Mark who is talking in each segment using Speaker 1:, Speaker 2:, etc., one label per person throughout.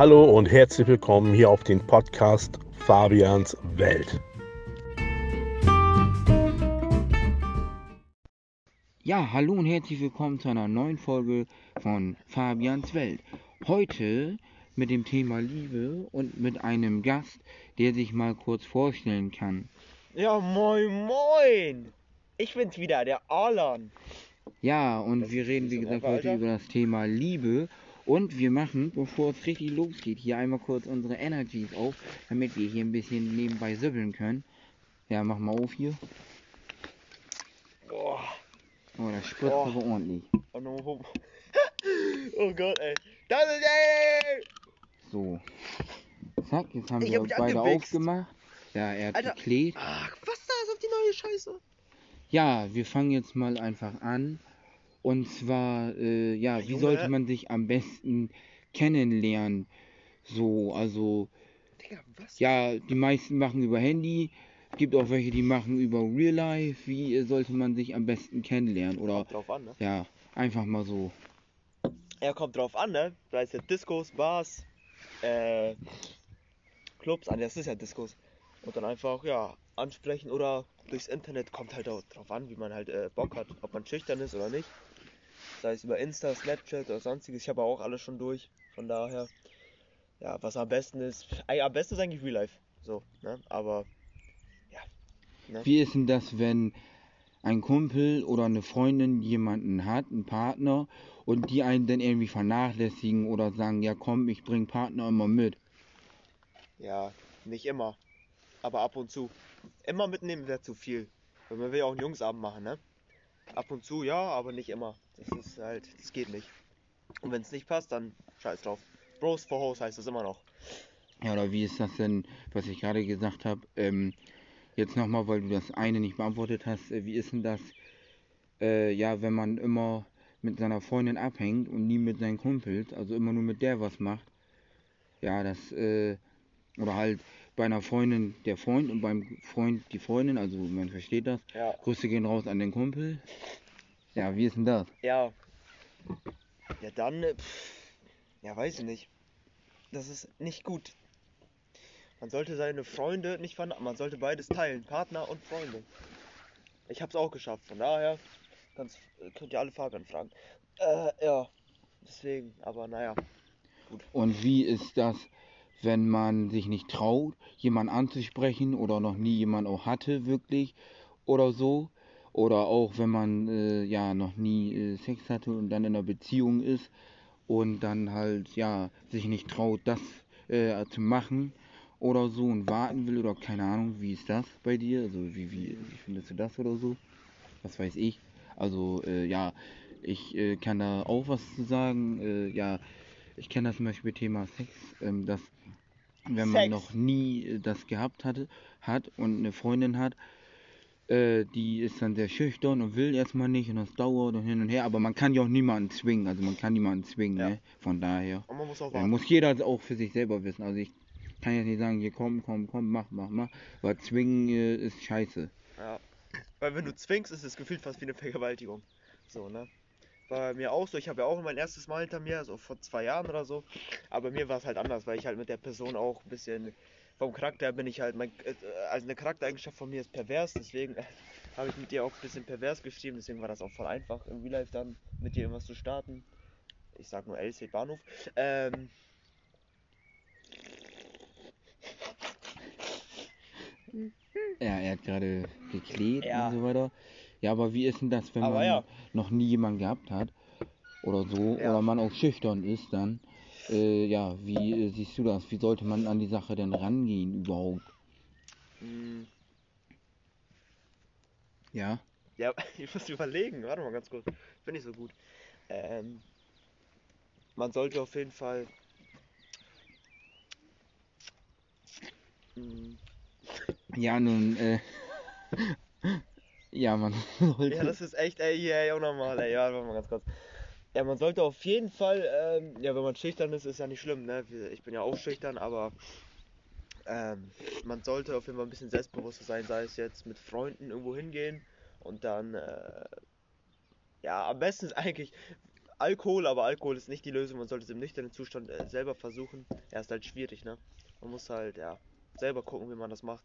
Speaker 1: Hallo und herzlich willkommen hier auf den Podcast Fabians Welt.
Speaker 2: Ja, hallo und herzlich willkommen zu einer neuen Folge von Fabians Welt. Heute mit dem Thema Liebe und mit einem Gast, der sich mal kurz vorstellen kann.
Speaker 3: Ja, moin, moin! Ich bin's wieder, der Alan.
Speaker 2: Ja, und
Speaker 3: Das
Speaker 2: wir reden, wie gesagt, heute über das Thema Liebe. Und wir machen, bevor es richtig losgeht, hier einmal kurz unsere Energies auf, damit wir hier ein bisschen nebenbei sibbeln können. Ja, mach mal auf hier.
Speaker 3: Boah.
Speaker 2: Oh, das spritzt
Speaker 3: Oh.
Speaker 2: aber ordentlich.
Speaker 3: Oh, oh Gott, ey. Das ist, ey!
Speaker 2: So. Zack, jetzt haben
Speaker 3: Ich
Speaker 2: wir
Speaker 3: hab
Speaker 2: beide
Speaker 3: angewichst.
Speaker 2: aufgemacht. Ja, er hat
Speaker 3: Alter.
Speaker 2: geklebt.
Speaker 3: Ach, was da ist auf die neue Scheiße?
Speaker 2: Ja, wir fangen jetzt mal einfach an. Und zwar, äh, ja, wie
Speaker 3: Junge.
Speaker 2: sollte man sich am besten kennenlernen? So, also,
Speaker 3: Digga,
Speaker 2: ja, die meisten machen über Handy. Gibt auch welche, die machen über Real Life. Wie sollte man sich am besten kennenlernen? Oder,
Speaker 3: Kommt drauf an, ne?
Speaker 2: ja, einfach mal so.
Speaker 3: Ja, kommt drauf an, ne? Da ist ja Discos, Bars, äh, Clubs, ah, das ist ja Discos. Und dann einfach, ja, ansprechen oder durchs Internet kommt halt auch drauf an, wie man halt äh, Bock hat, ob man schüchtern ist oder nicht. Sei es über Insta, Snapchat oder sonstiges. Ich habe auch alles schon durch. Von daher, ja, was am besten ist, am besten ist eigentlich Real Life. So, ne? Aber, ja. Ne?
Speaker 2: Wie ist denn das, wenn ein Kumpel oder eine Freundin jemanden hat, einen Partner, und die einen dann irgendwie vernachlässigen oder sagen, ja komm, ich bring Partner immer mit.
Speaker 3: Ja, nicht immer. Aber ab und zu. Immer mitnehmen wäre zu viel. Weil man will ja auch einen Jungsabend machen, ne? Ab und zu ja, aber nicht immer. Das ist halt, das geht nicht. Und wenn es nicht passt, dann scheiß drauf. Bros for Hoes heißt es immer noch.
Speaker 2: Ja, oder wie ist das denn, was ich gerade gesagt habe? Ähm, jetzt nochmal, weil du das eine nicht beantwortet hast, äh, wie ist denn das, äh, ja, wenn man immer mit seiner Freundin abhängt und nie mit seinen Kumpels, also immer nur mit der was macht? Ja, das, äh, oder halt bei einer Freundin der Freund und beim Freund die Freundin, also man versteht das.
Speaker 3: Ja.
Speaker 2: Grüße gehen raus an den Kumpel. Ja, wie ist denn das?
Speaker 3: Ja. Ja, dann, pff, ja, weiß ich nicht. Das ist nicht gut. Man sollte seine Freunde nicht vernachlässigen. Man sollte beides teilen, Partner und Freunde. Ich hab's auch geschafft, von daher kannst, könnt ihr alle Fabian fragen. Äh, ja. Deswegen, aber naja.
Speaker 2: Und wie ist das, wenn man sich nicht traut, jemanden anzusprechen oder noch nie jemand auch hatte, wirklich oder so? Oder auch wenn man äh, ja noch nie äh, Sex hatte und dann in einer Beziehung ist und dann halt ja sich nicht traut, das äh, zu machen oder so und warten will oder keine Ahnung, wie ist das bei dir? Also wie, wie, wie findest du das oder so? Was weiß ich. Also äh, ja, ich äh, kann da auch was zu sagen. Äh, ja, ich kenne das zum Beispiel Thema Sex, ähm, dass wenn man
Speaker 3: Sex.
Speaker 2: noch nie das gehabt hatte, hat und eine Freundin hat, äh, die ist dann sehr schüchtern und will erstmal nicht und das dauert und hin und her, aber man kann ja auch niemanden zwingen, also man kann niemanden zwingen,
Speaker 3: Ja.
Speaker 2: ne? Von daher
Speaker 3: Und man muss auch warten.
Speaker 2: muss jeder auch für sich selber wissen. Also ich kann jetzt nicht sagen, hier komm, komm, komm, mach, mach, mach, weil zwingen äh, ist scheiße.
Speaker 3: Ja. Weil wenn du zwingst, ist es gefühlt fast wie eine Vergewaltigung. So, ne? War bei mir auch so. Ich habe ja auch mein erstes Mal hinter mir, so vor zwei Jahren oder so. Aber mir war es halt anders, weil ich halt mit der Person auch ein bisschen. Vom Charakter bin ich halt. Mein, äh, also eine Charaktereigenschaft von mir ist pervers, deswegen äh, habe ich mit dir auch ein bisschen pervers geschrieben. Deswegen war das auch voll einfach im Real Life dann mit dir irgendwas zu starten. Ich sag nur LC Bahnhof. Ähm.
Speaker 2: Ja, er hat gerade geklebt
Speaker 3: Ja.
Speaker 2: und so weiter. Ja, aber wie ist denn das, wenn
Speaker 3: Aber
Speaker 2: man
Speaker 3: ja.
Speaker 2: noch nie jemanden gehabt hat oder so,
Speaker 3: Ja.
Speaker 2: oder man auch schüchtern ist dann? Äh, ja, wie äh, siehst du das? Wie sollte man an die Sache denn rangehen überhaupt?
Speaker 3: Mh,
Speaker 2: Ja?
Speaker 3: Ja, ich muss überlegen. Warte mal ganz kurz. Bin nicht so gut. Ähm, man sollte auf jeden Fall. Mm,
Speaker 2: Ja, nun, äh, ja, man sollte.
Speaker 3: Ja, das ist echt, ey, hier, ey, unnormal, ey. Ja, warte mal ganz kurz. Ja, man sollte auf jeden Fall, ähm, ja, wenn man schüchtern ist, ist ja nicht schlimm, ne? Ich bin ja auch schüchtern, aber ähm, man sollte auf jeden Fall ein bisschen selbstbewusster sein, sei es jetzt mit Freunden irgendwo hingehen und dann, äh, ja, am besten ist eigentlich, Alkohol, aber Alkohol ist nicht die Lösung. Man sollte es im nüchternen Zustand äh, selber versuchen. Ja, ist halt schwierig, ne? Man muss halt, ja, selber gucken, wie man das macht.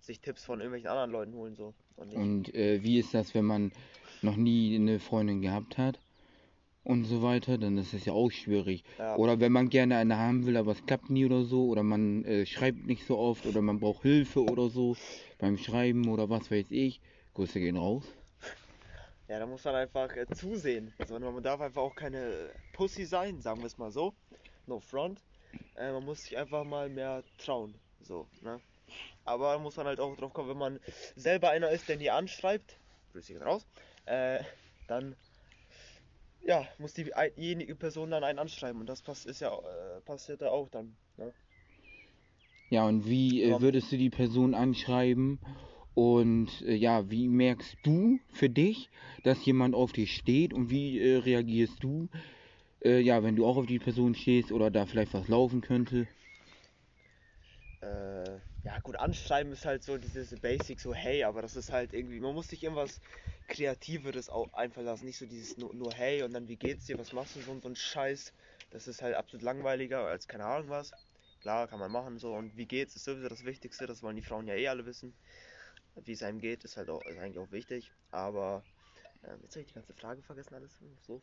Speaker 3: Sich Tipps von irgendwelchen anderen Leuten holen, so. Und.
Speaker 2: Und äh, wie ist das, wenn man noch nie eine Freundin gehabt hat und so weiter? Dann ist es ja auch schwierig.
Speaker 3: Ja.
Speaker 2: Oder wenn man gerne eine haben will, aber es klappt nie oder so. Oder man äh, schreibt nicht so oft. Oder man braucht Hilfe oder so beim Schreiben oder was weiß ich. Grüße gehen raus.
Speaker 3: Ja, da muss man einfach äh, zusehen. Sondern man darf einfach auch keine Pussy sein, sagen wir es mal so. No front. Äh, man muss sich einfach mal mehr trauen. So, ne? Aber da muss man halt auch drauf kommen, wenn man selber einer ist, der nie anschreibt, grüße gehen raus, äh, dann ja, muss diejenige Person dann einen anschreiben und das pass ist ja, äh, passiert ja auch dann. Ne?
Speaker 2: Ja, und wie äh, würdest du die Person anschreiben? Und äh, ja, wie merkst du für dich, dass jemand auf dich steht? Und wie äh, reagierst du, äh, ja, wenn du auch auf die Person stehst oder da vielleicht was laufen könnte?
Speaker 3: Äh, ja gut, anschreiben ist halt so dieses Basic, so hey, aber das ist halt irgendwie, man muss sich irgendwas Kreativeres auch einfallen lassen, nicht so dieses nur, nur hey und dann wie geht's dir, was machst du, so, so ein Scheiß, das ist halt absolut langweiliger als keine Ahnung was. Klar, kann man machen so und wie geht's ist sowieso das Wichtigste, das wollen die Frauen ja eh alle wissen. Wie es einem geht, ist halt auch, ist eigentlich auch wichtig, aber ähm, jetzt habe ich die ganze Frage vergessen alles, so.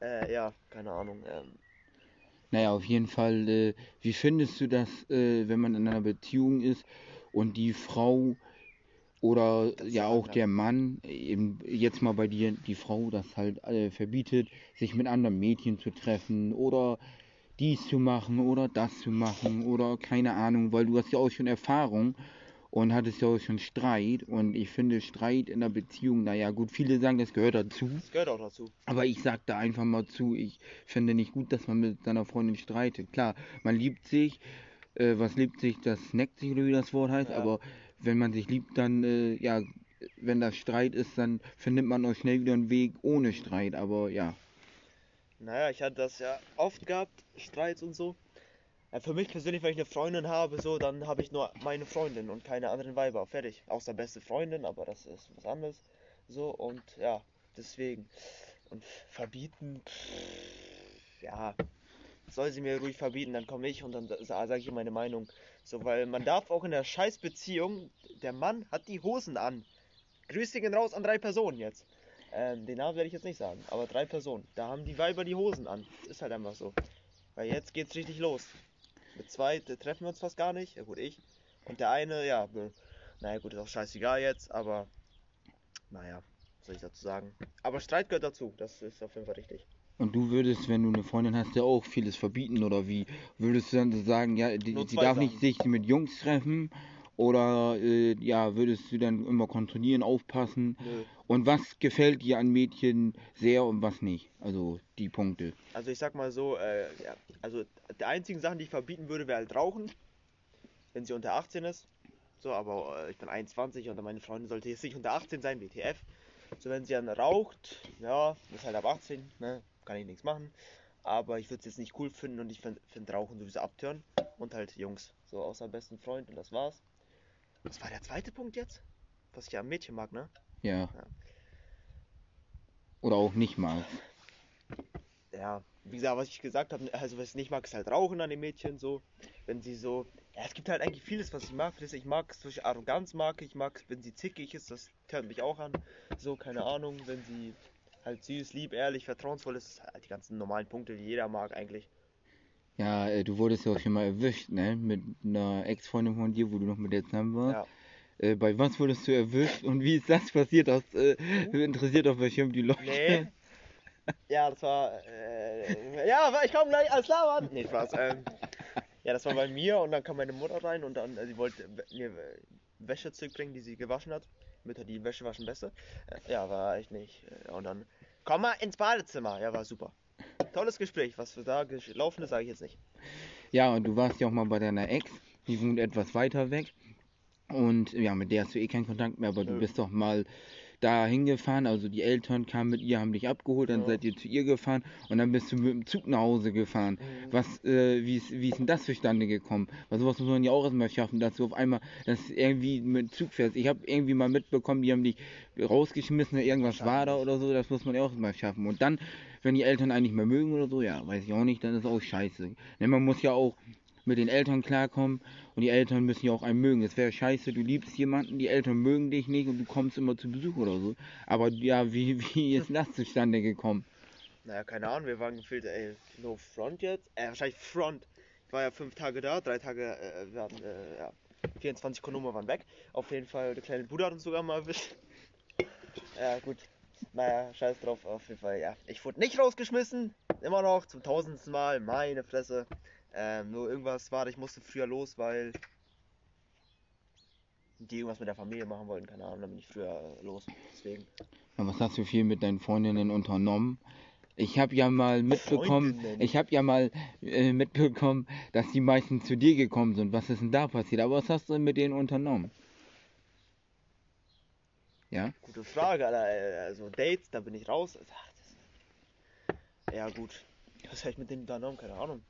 Speaker 3: Äh, ja, keine Ahnung, ähm,
Speaker 2: Naja, auf jeden Fall, äh, wie findest du das, äh, wenn man in einer Beziehung ist und die Frau oder ja auch der Mann, eben jetzt mal bei dir die Frau das halt äh, verbietet, sich mit anderen Mädchen zu treffen oder dies zu machen oder das zu machen oder keine Ahnung, weil du hast ja auch schon Erfahrung und hattest ja auch schon Streit und ich finde Streit in der Beziehung, naja gut, viele sagen, das gehört dazu.
Speaker 3: das gehört auch dazu.
Speaker 2: Aber ich sag da einfach mal zu, ich finde nicht gut, dass man mit seiner Freundin streitet. Klar, man liebt sich, äh, was liebt sich, das neckt sich oder wie das Wort heißt,
Speaker 3: Ja.
Speaker 2: aber wenn man sich liebt, dann, äh, ja, wenn das Streit ist, dann findet man auch schnell wieder einen Weg ohne Streit, aber ja.
Speaker 3: Naja, ich hatte das ja oft gehabt, Streits und so. Ja, für mich persönlich, wenn ich eine Freundin habe, so, dann habe ich nur meine Freundin und keine anderen Weiber. Fertig. Außer beste Freundin, aber das ist was anderes. So, und ja, deswegen. Und verbieten, ja, soll sie mir ruhig verbieten, dann komme ich und dann sage ich meine Meinung. So, weil man darf auch in der Scheißbeziehung, der Mann hat die Hosen an. Grüße gehen raus an drei Personen jetzt. Ähm, den Namen werde ich jetzt nicht sagen, aber drei Personen. Da haben die Weiber die Hosen an. Ist halt einfach so. Weil jetzt geht's richtig los. Mit zwei treffen wir uns fast gar nicht. Ja gut, ich. Und der eine, ja, naja gut, ist auch scheißegal jetzt, aber naja, was soll ich dazu sagen? Aber Streit gehört dazu, das ist auf jeden Fall richtig.
Speaker 2: Und du würdest, wenn du eine Freundin hast, ja auch vieles verbieten oder wie? Würdest du dann so sagen, ja, die, sie darf nicht
Speaker 3: Sachen.
Speaker 2: sich mit Jungs treffen? Oder äh, ja, würdest du dann immer kontrollieren, aufpassen?
Speaker 3: Nö.
Speaker 2: Und was gefällt dir an Mädchen sehr und was nicht? Also die Punkte.
Speaker 3: Also ich sag mal so, äh, ja, also die einzigen Sachen, die ich verbieten würde, wäre halt Rauchen, wenn sie unter 18 ist. So, aber äh, ich bin 21 und meine Freundin sollte jetzt nicht unter 18 sein, WTF. So, wenn sie dann raucht, ja, ist halt ab 18, ne, kann ich nichts machen. Aber ich würde es jetzt nicht cool finden und ich finde find Rauchen sowieso abtören. Und halt Jungs, so außer besten Freund und das war's. Was war der zweite Punkt jetzt? Was ich am Mädchen mag, ne?
Speaker 2: Ja.
Speaker 3: Ja.
Speaker 2: Oder auch nicht mal.
Speaker 3: ja, wie gesagt, was ich gesagt habe, also was ich nicht mag, ist halt Rauchen an den Mädchen so. Wenn sie so, ja, es gibt halt eigentlich vieles, was ich mag. Das- Ich mag zum Beispiel Arroganz mag ich, mag, wenn sie zickig ist, das hört mich auch an. So, keine Ahnung, wenn sie halt süß, lieb, ehrlich, vertrauensvoll ist, das halt die ganzen normalen Punkte, die jeder mag eigentlich.
Speaker 2: Ja, äh, du wurdest ja auch schon mal erwischt, ne? Mit einer Ex-Freundin von dir, wo du noch mit der zusammen warst.
Speaker 3: Ja.
Speaker 2: Äh, bei was wurdest du erwischt und wie ist das passiert? Das äh, interessiert auf welchem die Leute.
Speaker 3: Nee. Ja, das war, äh, ja, aber ich komm gleich, alles klar, Mann. Nee, Spaß, ähm, ja, das war bei mir und dann kam meine Mutter rein und dann, äh, sie wollte mir Wäsche zurückbringen, die sie gewaschen hat. Mütter, die Wäsche waschen besser. Äh, ja, war ich nicht. Und dann, komm mal ins Badezimmer. Ja, war super. Tolles Gespräch, was für da gelaufen ist, sage ich jetzt nicht.
Speaker 2: Ja, und du warst ja auch mal bei deiner Ex, die wohnt etwas weiter weg. Und ja, mit der hast du eh keinen Kontakt mehr, aber du bist doch mal da hingefahren, also die Eltern kamen mit ihr, haben dich abgeholt, dann
Speaker 3: Ja.
Speaker 2: seid ihr zu ihr gefahren und dann bist du mit dem Zug nach Hause gefahren.
Speaker 3: Mhm.
Speaker 2: Was, äh, wie, ist, wie ist denn das zustande gekommen? Weil sowas muss man ja auch erstmal schaffen, dass du auf einmal, dass irgendwie mit dem Zug fährst. Ich habe irgendwie mal mitbekommen, die haben dich rausgeschmissen, irgendwas war da oder so, das muss man ja auch mal schaffen. Und dann, wenn die Eltern einen nicht mehr mögen oder so, ja, weiß ich auch nicht, dann ist auch scheiße. Denn man muss ja auch mit den Eltern klarkommen und die Eltern müssen ja auch einen mögen. Es wäre scheiße, du liebst jemanden, die Eltern mögen dich nicht und du kommst immer zu Besuch oder so. Aber ja, wie, wie ist das zustande gekommen?
Speaker 3: Naja, keine Ahnung, wir waren gefühlt, ey, no front jetzt. Äh, wahrscheinlich front. Ich war ja fünf Tage da, drei Tage, äh, wir hatten, äh, ja, 24 Kondome waren weg. Auf jeden Fall, der kleine Bruder hat uns sogar mal erwischt. Ja, gut. Naja, scheiß drauf, auf jeden Fall, ja. Ich wurde nicht rausgeschmissen, immer noch, zum tausendsten Mal, meine Fresse. Ähm, nur irgendwas war, ich musste früher los, weil die irgendwas mit der Familie machen wollten, keine Ahnung, dann bin ich früher äh, los, deswegen.
Speaker 2: Ja, was hast du viel mit deinen Freundinnen unternommen? Ich habe ja mal mitbekommen,
Speaker 3: Freundinnen?
Speaker 2: ich habe ja mal äh, mitbekommen, dass die meisten zu dir gekommen sind. Was ist denn da passiert? Aber was hast du mit denen unternommen? Ja?
Speaker 3: Gute Frage, Alter. Äh, Also Dates, da bin ich raus. Ach, das... Ja gut. Was habe ich mit denen unternommen? Keine Ahnung.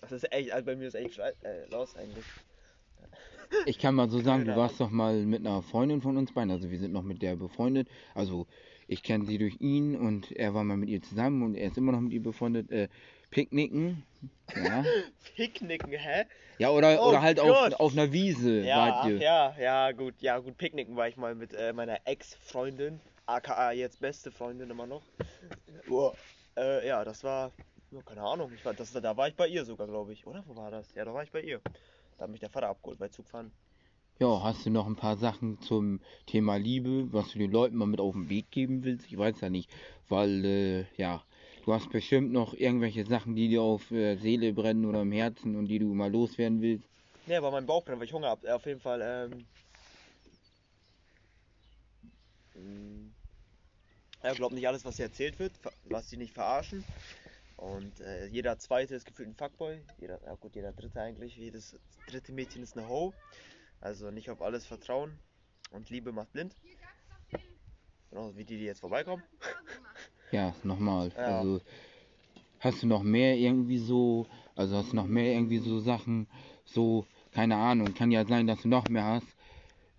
Speaker 3: Das ist echt, also bei mir ist echt äh, los eigentlich.
Speaker 2: Ich kann mal so sagen, du warst doch mal mit einer Freundin von uns beiden, also wir sind noch mit der befreundet. Also ich kenne sie durch ihn und er war mal mit ihr zusammen und er ist immer noch mit ihr befreundet. Äh, Picknicken. Ja.
Speaker 3: Picknicken, hä?
Speaker 2: Ja, oder,
Speaker 3: Oh
Speaker 2: oder halt auf, auf einer Wiese
Speaker 3: Ja,
Speaker 2: wart ihr.
Speaker 3: ja, ja, gut, ja, gut, Picknicken war ich mal mit äh, meiner Ex-Freundin, aka jetzt beste Freundin immer noch. Boah. Äh, ja, das war, ja, keine Ahnung, ich war, das, da war ich bei ihr sogar, glaube ich, oder? Wo war das? Ja, da war ich bei ihr. Da hat mich der Vater abgeholt bei Zugfahren.
Speaker 2: Ja, hast du noch ein paar Sachen zum Thema Liebe, was du den Leuten mal mit auf den Weg geben willst? Ich weiß ja nicht, weil, äh, ja, du hast bestimmt noch irgendwelche Sachen, die dir auf äh, Seele brennen oder im Herzen und die du mal loswerden willst.
Speaker 3: Ne, aber mein Bauch brennt, weil ich Hunger hab. Äh, Auf jeden Fall, ähm. mh, Ja, glaub nicht alles, was hier erzählt wird. Lass dich nicht verarschen. Und äh, jeder zweite ist gefühlt ein Fuckboy. Jeder, ja gut, jeder dritte eigentlich. Jedes dritte Mädchen ist eine Ho. Also nicht auf alles vertrauen. Und Liebe macht blind. Genauso wie die, die jetzt vorbeikommen.
Speaker 2: Ja, nochmal.
Speaker 3: Ja.
Speaker 2: Also, hast du noch mehr irgendwie so, also hast du noch mehr irgendwie so Sachen, so, keine Ahnung, kann ja sein, dass du noch mehr hast.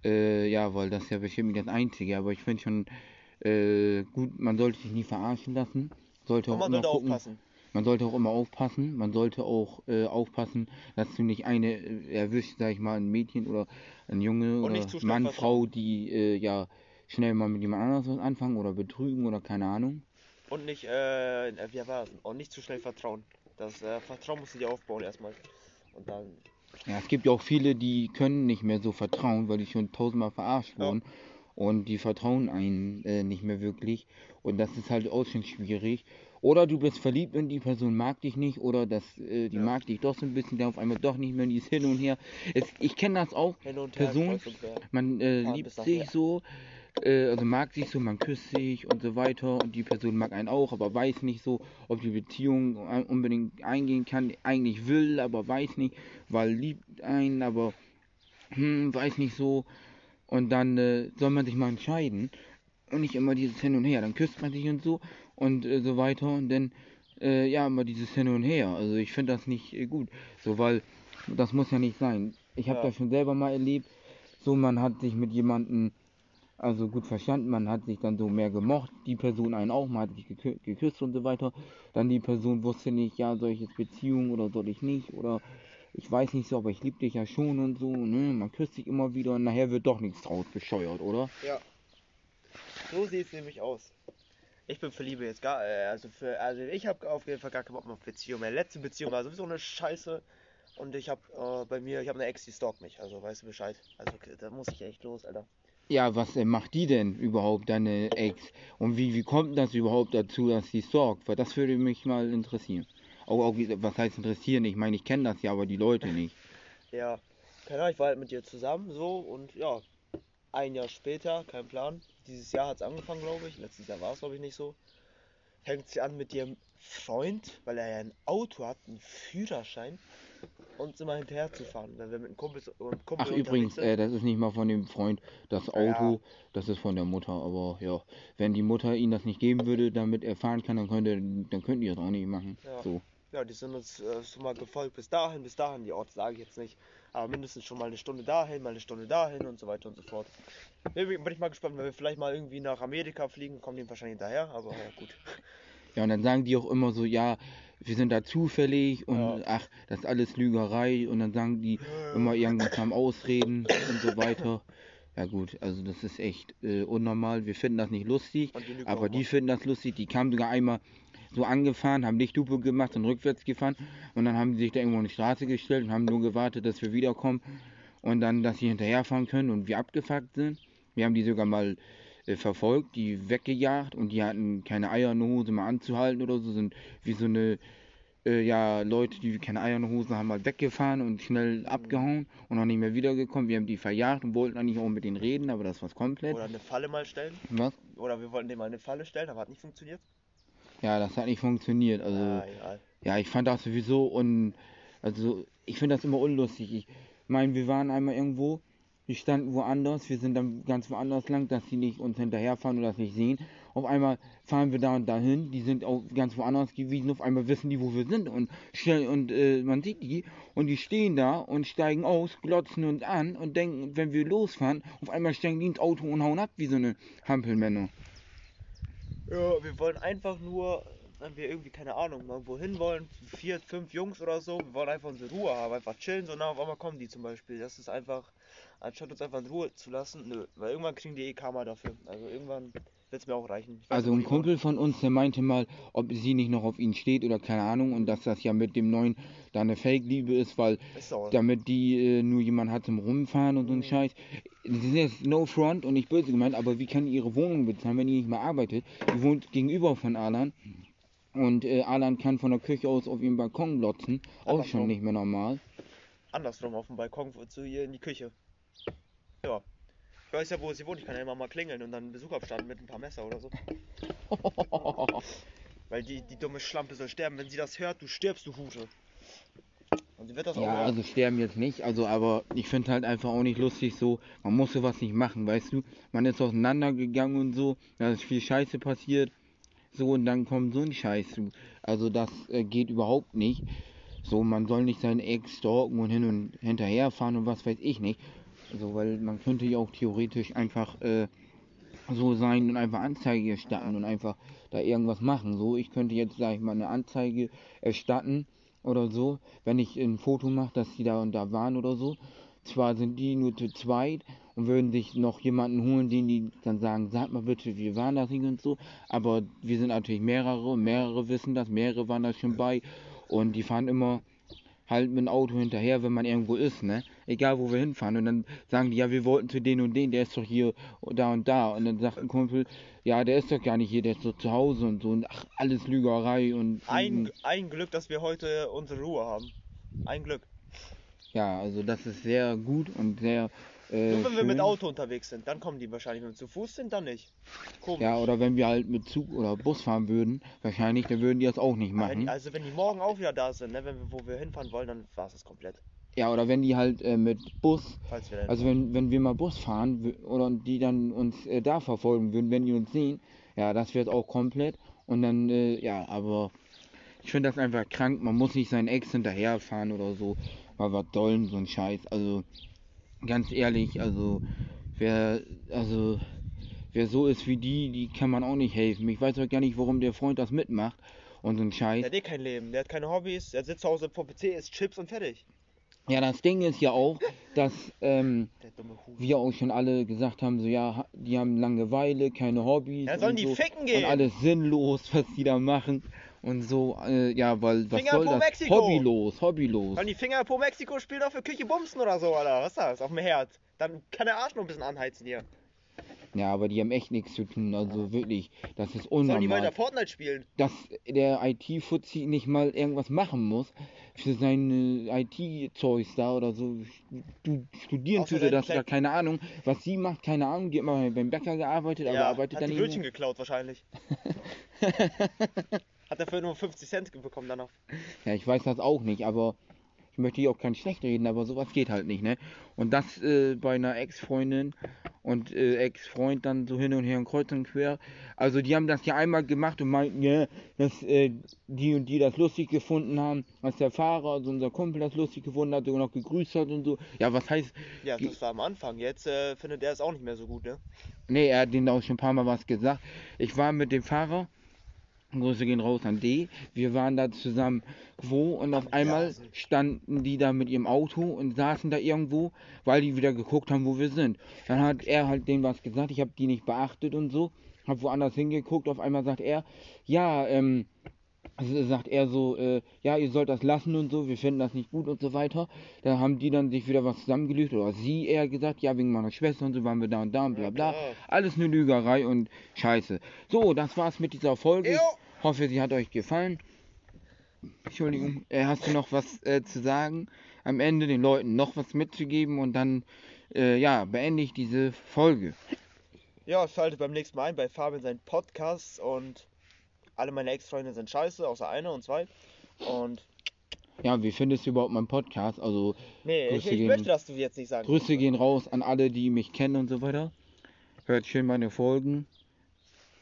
Speaker 2: Äh, ja, weil das ist ja bestimmt nicht das Einzige, aber ich finde schon äh, gut, man sollte sich nie verarschen lassen. Sollte auch
Speaker 3: man
Speaker 2: immer
Speaker 3: sollte
Speaker 2: gucken,
Speaker 3: aufpassen.
Speaker 2: man sollte auch immer aufpassen. Man sollte auch äh, aufpassen, dass du nicht eine äh, erwischst, sag ich mal, ein Mädchen oder ein Junge
Speaker 3: Und
Speaker 2: oder Mann. Frau, die äh, ja schnell mal mit jemand anderes was anfangen oder betrügen oder keine Ahnung.
Speaker 3: Und nicht, äh, äh, wie war das? Und nicht zu schnell vertrauen. Das äh, Vertrauen musst du dir aufbauen erstmal. Und dann
Speaker 2: Ja, es gibt ja auch viele, die können nicht mehr so vertrauen, weil die schon tausendmal verarscht
Speaker 3: Ja.
Speaker 2: wurden. Und die vertrauen einen äh, nicht mehr wirklich. Und das ist halt auch schon schwierig. Oder du bist verliebt und die Person mag dich nicht. Oder das, äh, die
Speaker 3: Ja.
Speaker 2: mag dich doch so ein bisschen, dann auf einmal doch nicht mehr. Die ist hin und her. Es, ich kenne das auch.
Speaker 3: hin und her.
Speaker 2: Person,
Speaker 3: und quer.
Speaker 2: Man äh,
Speaker 3: Ja,
Speaker 2: liebt sich
Speaker 3: mehr.
Speaker 2: so, äh, also mag sich so, man küsst sich und so weiter und die Person mag einen auch, aber weiß nicht so, ob die Beziehung un- unbedingt eingehen kann. Eigentlich will, aber weiß nicht, weil liebt einen, aber hm, weiß nicht so. Und dann äh, soll man sich mal entscheiden und nicht immer dieses Hin und Her. Dann küsst man sich und so und äh, so weiter und dann äh, ja immer dieses Hin und Her. Also ich finde das nicht äh, gut, so weil das muss ja nicht sein. Ich habe
Speaker 3: Ja.
Speaker 2: das schon selber mal erlebt. So man hat sich mit jemandem also gut verstanden, man hat sich dann so mehr gemocht, die Person einen auch, man hat sich gekü geküsst und so weiter. Dann die Person wusste nicht, ja, soll ich jetzt Beziehung oder soll ich nicht oder ich weiß nicht so, aber ich liebe dich ja schon und so, ne? Man küsst sich immer wieder und nachher wird doch nichts draus bescheuert, oder?
Speaker 3: Ja. So sieht es nämlich aus. Ich bin für Liebe jetzt gar, äh, also für, also ich habe auf jeden Fall gar keinen Bock mehr auf Beziehung. Meine letzte Beziehung war sowieso eine Scheiße. Und ich habe äh, bei mir, ich habe eine Ex, die stalkt mich. Also weißt du Bescheid. Also okay, da muss ich echt los, Alter.
Speaker 2: Ja, was äh, macht die denn überhaupt, deine Ex? Und wie, wie kommt das überhaupt dazu, dass sie sorgt? Weil das würde mich mal interessieren. Auch, auch was heißt interessieren? Ich meine, ich kenne das ja, aber die Leute nicht.
Speaker 3: Ja, keine Ahnung, ich war halt mit ihr zusammen so und ja, ein Jahr später, kein Plan. Dieses Jahr hat es angefangen, glaube ich. Letztes Jahr war es, glaube ich, nicht so. hängt sie an mit ihrem Freund, weil er ja ein Auto hat, einen Führerschein, uns immer hinterher zu fahren, wenn wir mit einem Kumpel, und Kumpel
Speaker 2: Ach übrigens, äh, das ist nicht mal von dem Freund das Auto,
Speaker 3: ja.
Speaker 2: das ist von der Mutter. Aber ja, wenn die Mutter ihn das nicht geben würde, damit er fahren kann, dann könnte, dann könnten die das auch nicht machen.
Speaker 3: Ja.
Speaker 2: So.
Speaker 3: Ja, die sind uns äh, schon mal gefolgt bis dahin, bis dahin, die Orte sage ich jetzt nicht, aber mindestens schon mal eine Stunde dahin, mal eine Stunde dahin und so weiter und so fort. Bin, bin ich mal gespannt, wenn wir vielleicht mal irgendwie nach Amerika fliegen, kommen die wahrscheinlich hinterher, aber ja gut.
Speaker 2: Ja, und dann sagen die auch immer so, ja, wir sind da zufällig und
Speaker 3: Ja.
Speaker 2: ach, das ist alles Lügerei und dann sagen die immer irgendwas am Ausreden und so weiter. Ja gut, also das ist echt äh, unnormal. Wir finden das nicht lustig,
Speaker 3: die
Speaker 2: aber die finden das lustig. Die kamen sogar einmal so angefahren, haben Lichthupe gemacht und rückwärts gefahren und dann haben sie sich da irgendwo an die Straße gestellt und haben nur gewartet, dass wir wiederkommen und dann, dass sie hinterherfahren können und wir abgefuckt sind. Wir haben die sogar mal verfolgt, die weggejagt und die hatten keine Eier in der Hose mal anzuhalten oder so, sind wie so eine, äh, ja, Leute, die keine Eier in der Hose haben, mal weggefahren und schnell abgehauen und noch nicht mehr wiedergekommen. Wir haben die verjagt und wollten eigentlich auch mit denen reden, aber das war's komplett.
Speaker 3: Oder eine Falle mal stellen,
Speaker 2: Was?
Speaker 3: oder wir wollten dem mal eine Falle stellen, aber hat nicht funktioniert.
Speaker 2: Ja, das hat nicht funktioniert. Also,
Speaker 3: Ah,
Speaker 2: ja, ich fand das sowieso und, also, ich finde das immer unlustig. Ich meine, wir waren einmal irgendwo, wir standen woanders, wir sind dann ganz woanders lang, dass sie nicht uns hinterherfahren oder das nicht sehen. Auf einmal fahren wir da und dahin, die sind auch ganz woanders gewesen, auf einmal wissen die, wo wir sind und stellen, und äh, man sieht die und die stehen da und steigen aus, glotzen uns an und denken, wenn wir losfahren, auf einmal steigen die ins Auto und hauen ab wie so eine Hampelmänner.
Speaker 3: Ja, wir wollen einfach nur, wenn wir irgendwie, keine Ahnung, irgendwo hin wollen, vier, fünf Jungs oder so, wir wollen einfach unsere Ruhe haben, einfach chillen, so nah auf einmal kommen die zum Beispiel. Das ist einfach, anstatt uns einfach in Ruhe zu lassen, nö, weil irgendwann kriegen die eh Karma dafür. Also irgendwann wird es mir auch reichen.
Speaker 2: Also ein. Kumpel von uns, der meinte mal, ob sie nicht noch auf ihn steht oder keine Ahnung und dass das ja mit dem neuen da eine Fake-Liebe ist, weil
Speaker 3: Ist
Speaker 2: damit die äh, nur jemand hat zum Rumfahren und so ein
Speaker 3: Mhm.
Speaker 2: Scheiß. Das ist jetzt no front und nicht böse gemeint, aber wie kann die ihre Wohnung bezahlen, wenn die nicht mehr arbeitet? Die wohnt gegenüber von Alan und äh, Alan kann von der Küche aus auf ihren Balkon glotzen, auch
Speaker 3: Andersrum.
Speaker 2: schon nicht mehr normal.
Speaker 3: Andersrum auf dem Balkon zu ihr in die Küche. Ja. Ich weiß ja, wo sie wohnt, ich kann ja immer mal klingeln und dann einen Besuch abstatten mit ein paar Messer oder so. Weil die, die dumme Schlampe soll sterben. Wenn sie das hört, du stirbst, du Hute. Und sie wird das auch
Speaker 2: Ja,
Speaker 3: hören.
Speaker 2: also sterben jetzt nicht, also aber ich finde halt einfach auch nicht lustig so, man muss sowas nicht machen, weißt du? Man ist auseinandergegangen und so, da ist viel Scheiße passiert, so und dann kommt so ein Scheiß zu. Also das äh, geht überhaupt nicht. So, man soll nicht seinen Ex stalken und hin und hinterherfahren und was weiß ich nicht. So, weil man könnte ja auch theoretisch einfach äh, so sein und einfach Anzeige erstatten und einfach da irgendwas machen. So, ich könnte jetzt, sag ich mal, eine Anzeige erstatten oder so, wenn ich ein Foto mache, dass die da und da waren oder so. Zwar sind die nur zu zweit und würden sich noch jemanden holen, den die dann sagen, sag mal bitte, wir waren das nicht und so. Aber wir sind natürlich mehrere und mehrere wissen das, mehrere waren da schon bei und die fahren immer halt mit dem Auto hinterher, wenn man irgendwo ist, ne? Egal wo wir hinfahren. Und dann sagen die, ja, wir wollten zu den und den, der ist doch hier da und da. Und dann sagt ein Kumpel, ja, der ist doch gar nicht hier, der ist doch zu Hause und so. Und ach, alles Lügerei und.
Speaker 3: Ein, ein Glück, dass wir heute unsere Ruhe haben. Ein Glück.
Speaker 2: Ja, also das ist sehr gut und sehr. Äh,
Speaker 3: Nur wenn wir mit. Auto unterwegs sind, dann kommen die wahrscheinlich. Wenn wir zu Fuß sind, dann nicht. Komisch.
Speaker 2: Ja, oder wenn wir halt mit Zug oder Bus fahren würden, wahrscheinlich, dann würden die das auch nicht machen.
Speaker 3: also wenn die morgen auch wieder da sind, ne, wenn wir, wo wir hinfahren wollen, dann war es das komplett.
Speaker 2: Ja, oder wenn die halt äh, mit Bus
Speaker 3: Falls wir dann
Speaker 2: Also wenn, wenn wir mal Bus fahren oder die dann uns äh, da verfolgen würden, wenn die uns sehen, ja, das wird auch komplett. Und dann, äh, ja, aber ich finde das einfach krank. Man muss nicht seinen Ex hinterherfahren oder so. Weil was soll denn so ein Scheiß? Also ganz ehrlich, also wer, also wer so ist wie die, die kann man auch nicht helfen. Ich weiß auch gar nicht, warum der Freund das mitmacht und so ein Scheiß.
Speaker 3: Der hat eh kein Leben, der hat keine Hobbys, der sitzt zu Hause vor PC, isst Chips und fertig.
Speaker 2: Ja, das Ding ist ja auch, dass ähm, wir auch schon alle gesagt haben, so ja, die haben Langeweile, keine Hobbys.
Speaker 3: Ja, sollen
Speaker 2: und
Speaker 3: die
Speaker 2: so,
Speaker 3: ficken
Speaker 2: Und
Speaker 3: gehen?
Speaker 2: alles sinnlos, was die da machen. Und so, äh, ja, weil was
Speaker 3: Finger
Speaker 2: soll das?
Speaker 3: Mexiko!
Speaker 2: Hobbylos, hobbylos.
Speaker 3: Sollen die Finger pro Mexiko spielen auch für Küche bumsen oder so, Alter? Was ist das? Auf dem Herd. Dann kann der Arsch noch ein bisschen anheizen hier.
Speaker 2: Ja, aber die haben echt nichts zu tun, also wirklich, das ist
Speaker 3: Sollen die
Speaker 2: unnormal.
Speaker 3: weiter Fortnite spielen?
Speaker 2: Dass der IT-Fuzzi nicht mal irgendwas machen muss für seine IT-Zeugs da oder so. Du studieren tut er das ja,
Speaker 3: Pleck.
Speaker 2: keine Ahnung. Was sie macht, keine Ahnung. Die hat mal beim Bäcker gearbeitet, aber arbeitet
Speaker 3: hat
Speaker 2: dann
Speaker 3: die. Brötchen geklaut wahrscheinlich. Hat er für nur 50 Cent bekommen dann noch.
Speaker 2: Ja, ich weiß das auch nicht, aber ich möchte hier auch kein schlecht reden, aber sowas geht halt nicht, ne? Und das äh, bei einer Ex-Freundin und äh, Ex-Freund dann so hin und her und kreuz und quer. Also die haben das ja einmal gemacht und meinten, ja, dass äh, die und die das lustig gefunden haben, dass der Fahrer, also unser Kumpel das lustig gefunden hat und noch gegrüßt hat und so. Ja, was heißt,
Speaker 3: Ja, das war am Anfang. Jetzt äh, findet er es auch nicht mehr so gut, ne?
Speaker 2: Nee, er hat denen auch schon ein paar Mal was gesagt. Ich war mit dem Fahrer, Grüße gehen raus an D. Wir waren da zusammen wo und auf einmal standen die da mit ihrem Auto und saßen da irgendwo, weil die wieder geguckt haben, wo wir sind. Dann hat er halt denen was gesagt, ich habe die nicht beachtet und so, habe woanders hingeguckt, auf einmal sagt er, ja, ähm, also sagt er so, äh, ja, ihr sollt das lassen und so, wir finden das nicht gut und so weiter. Da haben die dann sich wieder was zusammengelügt, oder sie eher gesagt, ja, wegen meiner Schwester und so waren wir da und da und bla bla. Alles eine Lügerei und Scheiße. So, das war's mit dieser Folge. Ich hoffe, sie hat euch gefallen. Entschuldigung, äh, hast du noch was äh, zu sagen? Am Ende den Leuten noch was mitzugeben und dann, äh, ja, beende ich diese Folge.
Speaker 3: Ja, schaltet beim nächsten Mal ein bei Fabian seinen Podcast und alle meine Ex-Freunde sind scheiße, außer eine und zwei. Und
Speaker 2: Ja, wie findest du überhaupt meinen Podcast? Also,
Speaker 3: nee, ich,
Speaker 2: Grüße
Speaker 3: ich
Speaker 2: gehen-
Speaker 3: möchte das du jetzt nicht sagen.
Speaker 2: Grüße gehen raus an alle, die mich kennen und so weiter. Hört schön meine Folgen.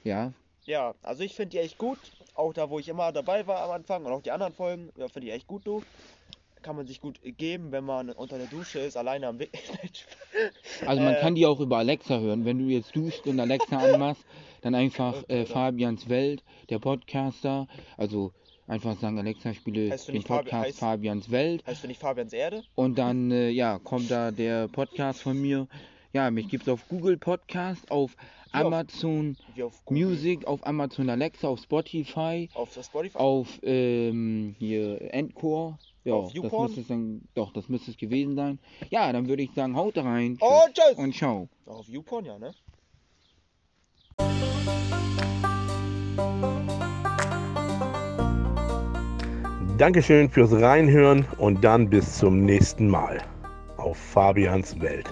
Speaker 2: Ja,
Speaker 3: Ja, also ich finde die echt gut. Auch da, wo ich immer dabei war am Anfang und auch die anderen Folgen, ja, finde ich echt gut, du. Kann man sich gut geben, wenn man unter der Dusche ist, alleine am Weg.
Speaker 2: also man
Speaker 3: Äh.
Speaker 2: kann die auch über Alexa hören. Wenn du jetzt duschst und Alexa anmachst, dann einfach äh, Fabians Welt, der Podcaster. Also einfach sagen, Alexa, spiele den
Speaker 3: Fabi-
Speaker 2: Podcast
Speaker 3: heißt-
Speaker 2: Fabians Welt.
Speaker 3: heißt du nicht Fabians Erde?
Speaker 2: Und dann, äh, ja, kommt da der Podcast von mir. Ja, mich gibt es auf Google Podcast, auf
Speaker 3: Ja.
Speaker 2: Amazon
Speaker 3: Wie auf Google,
Speaker 2: Music, auf Amazon Alexa, auf Spotify,
Speaker 3: Auf Spotify?
Speaker 2: auf ähm, hier Endcore. Ja,
Speaker 3: Auf
Speaker 2: das müsste es dann, doch, das müsste es gewesen sein. Ja, dann würde ich sagen, haut rein.
Speaker 3: Oh, tschüss!
Speaker 2: Und ciao.
Speaker 3: Auch auf YouPorn, ja, ne?
Speaker 1: Dankeschön fürs Reinhören und dann bis zum nächsten Mal auf Fabians Welt.